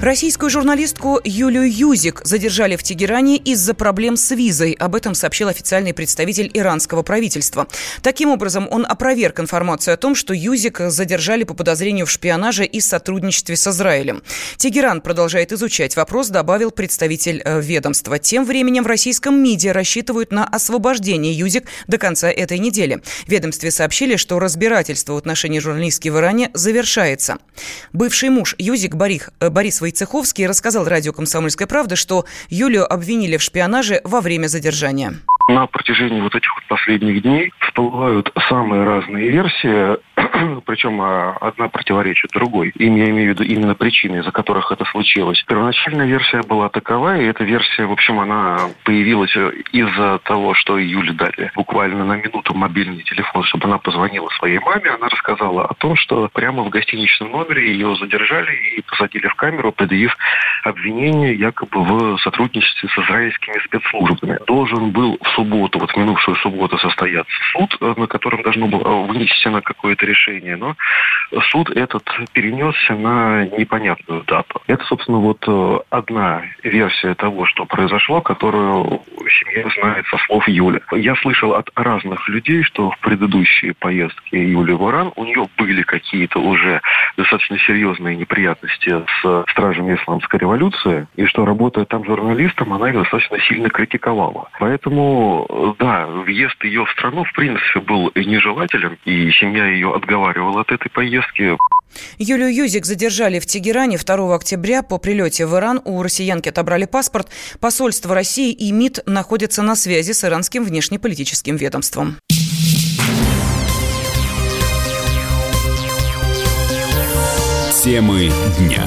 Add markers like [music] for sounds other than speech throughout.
Российскую журналистку Юлию Юзик задержали в Тегеране из-за проблем с визой. Об этом сообщил официальный представитель иранского правительства. Таким образом, он опроверг информацию о том, что Юзик задержали по подозрению в шпионаже и сотрудничестве с Израилем. Тегеран продолжает изучать вопрос, добавил представитель э, ведомства. Тем временем в российском МИДе рассчитывают на освобождение Юзик до конца этой недели. В ведомстве сообщили, что разбирательство в отношении журналистки в Иране завершается. Бывший муж Юзик Борих, э, Борис Войцеховский рассказал радио «Комсомольская правда», что Юлию обвинили в шпионаже во время задержания. На протяжении вот этих вот последних дней всплывают самые разные версии, [clears throat] причем а, одна противоречит другой. И я имею в виду именно причины, из-за которых это случилось. Первоначальная версия была такова, и эта версия, в общем, она появилась из-за того, что Юле дали буквально на минуту мобильный телефон, чтобы она позвонила своей маме. Она рассказала о том, что прямо в гостиничном номере ее задержали и посадили в камеру, предъявив обвинение якобы в сотрудничестве с израильскими спецслужбами. Должен был в субботу, вот в минувшую субботу состояться суд, э, на котором должно было вынесено какое-то решение, но суд этот перенесся на непонятную дату. Это, собственно, вот э, одна версия того, что произошло, которую семья знает со слов Юли. Я слышал от разных людей, что в предыдущие поездки Юли в Иран у нее были какие-то уже достаточно серьезные неприятности с стражами исламской революции, и что, работая там журналистом, она их достаточно сильно критиковала. Поэтому да, въезд ее в страну, в принципе, был нежелателен, и семья ее отговаривала от этой поездки. Юлию Юзик задержали в Тегеране 2 октября. По прилете в Иран у россиянки отобрали паспорт. Посольство России и МИД находятся на связи с иранским внешнеполитическим ведомством. Темы дня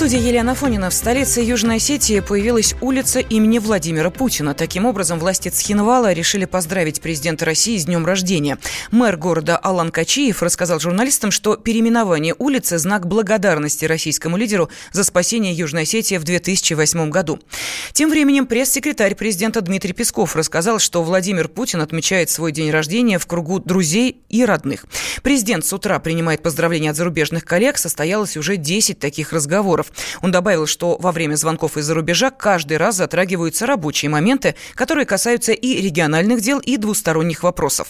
студии Елена Фонина. В столице Южной Осетии появилась улица имени Владимира Путина. Таким образом, власти Цхинвала решили поздравить президента России с днем рождения. Мэр города Алан Качиев рассказал журналистам, что переименование улицы – знак благодарности российскому лидеру за спасение Южной Осетии в 2008 году. Тем временем пресс-секретарь президента Дмитрий Песков рассказал, что Владимир Путин отмечает свой день рождения в кругу друзей и родных. Президент с утра принимает поздравления от зарубежных коллег. Состоялось уже 10 таких разговоров. Он добавил, что во время звонков из-за рубежа каждый раз затрагиваются рабочие моменты, которые касаются и региональных дел, и двусторонних вопросов.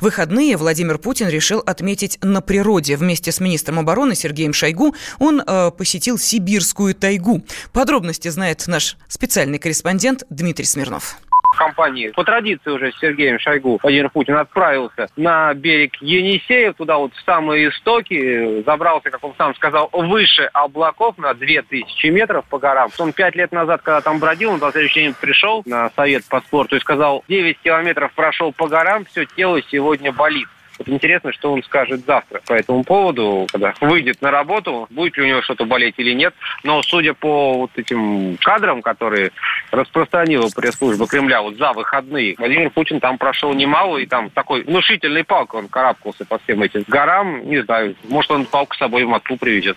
В выходные Владимир Путин решил отметить на природе. Вместе с министром обороны Сергеем Шойгу он э, посетил сибирскую тайгу. Подробности знает наш специальный корреспондент Дмитрий Смирнов компании. По традиции уже с Сергеем Шойгу Владимир Путин отправился на берег Енисея, туда вот в самые истоки, забрался, как он сам сказал, выше облаков на 2000 метров по горам. Он пять лет назад, когда там бродил, он на следующий день пришел на совет по спорту и сказал, 9 километров прошел по горам, все тело сегодня болит. Вот интересно, что он скажет завтра по этому поводу, когда выйдет на работу, будет ли у него что-то болеть или нет. Но судя по вот этим кадрам, которые распространила пресс-служба Кремля вот за выходные, Владимир Путин там прошел немало, и там такой внушительный палкой он карабкался по всем этим горам. Не знаю, может он палку с собой в Москву привезет.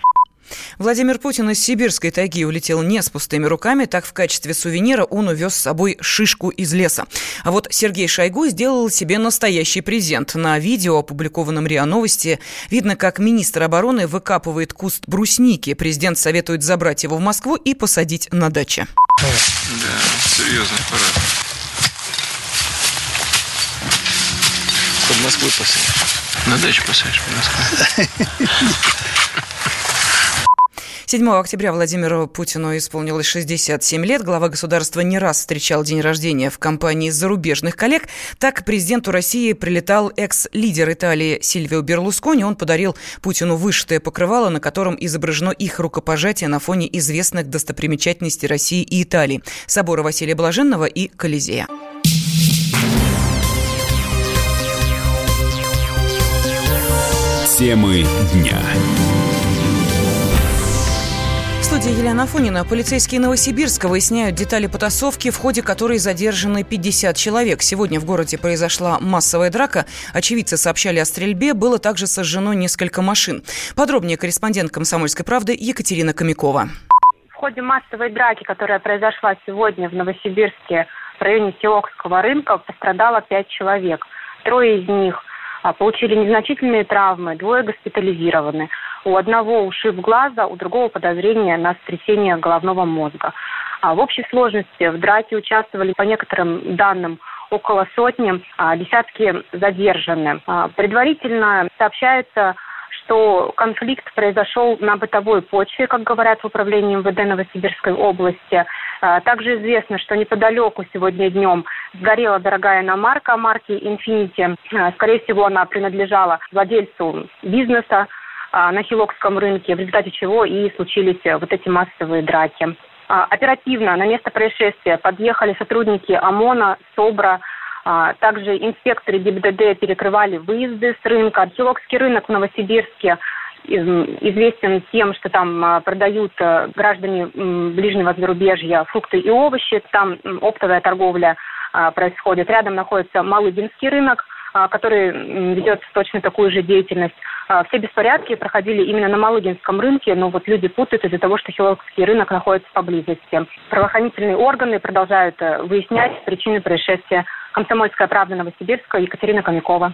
Владимир Путин из сибирской тайги улетел не с пустыми руками, так в качестве сувенира он увез с собой шишку из леса. А вот Сергей Шойгу сделал себе настоящий презент. На видео, опубликованном РИА Новости, видно, как министр обороны выкапывает куст брусники. Президент советует забрать его в Москву и посадить на даче. Да, серьезный аппарат. Под Москвой посадишь. На дачу посадишь под Москвой. [laughs] 7 октября Владимиру Путину исполнилось 67 лет. Глава государства не раз встречал день рождения в компании зарубежных коллег. Так, к президенту России прилетал экс-лидер Италии Сильвио Берлускони. Он подарил Путину вышитое покрывало, на котором изображено их рукопожатие на фоне известных достопримечательностей России и Италии – собора Василия Блаженного и Колизея. Темы дня студии Елена Афонина. Полицейские Новосибирска выясняют детали потасовки, в ходе которой задержаны 50 человек. Сегодня в городе произошла массовая драка. Очевидцы сообщали о стрельбе. Было также сожжено несколько машин. Подробнее корреспондент «Комсомольской правды» Екатерина Комякова. В ходе массовой драки, которая произошла сегодня в Новосибирске в районе Сиокского рынка, пострадало 5 человек. Трое из них а, получили незначительные травмы, двое госпитализированы. У одного ушиб глаза, у другого подозрение на сотрясение головного мозга. А в общей сложности в драке участвовали, по некоторым данным, около сотни, а десятки задержаны. А предварительно сообщается, что конфликт произошел на бытовой почве, как говорят в управлении МВД Новосибирской области. А, также известно, что неподалеку сегодня днем сгорела дорогая иномарка марки Infiniti. А, скорее всего, она принадлежала владельцу бизнеса на Хилокском рынке, в результате чего и случились вот эти массовые драки. Оперативно на место происшествия подъехали сотрудники ОМОНа, СОБРа, также инспекторы ГИБДД перекрывали выезды с рынка. Хилокский рынок в Новосибирске известен тем, что там а, продают э, граждане ближнего зарубежья фрукты и овощи. Там оптовая торговля а, происходит. Рядом находится Малыгинский рынок, а, который ведет точно такую же деятельность. Все беспорядки проходили именно на Малыгинском рынке, но вот люди путают из-за того, что Хилокский рынок находится поблизости. Правоохранительные органы продолжают э, выяснять причины происшествия. Комсомольская правда Новосибирска, Екатерина Комякова.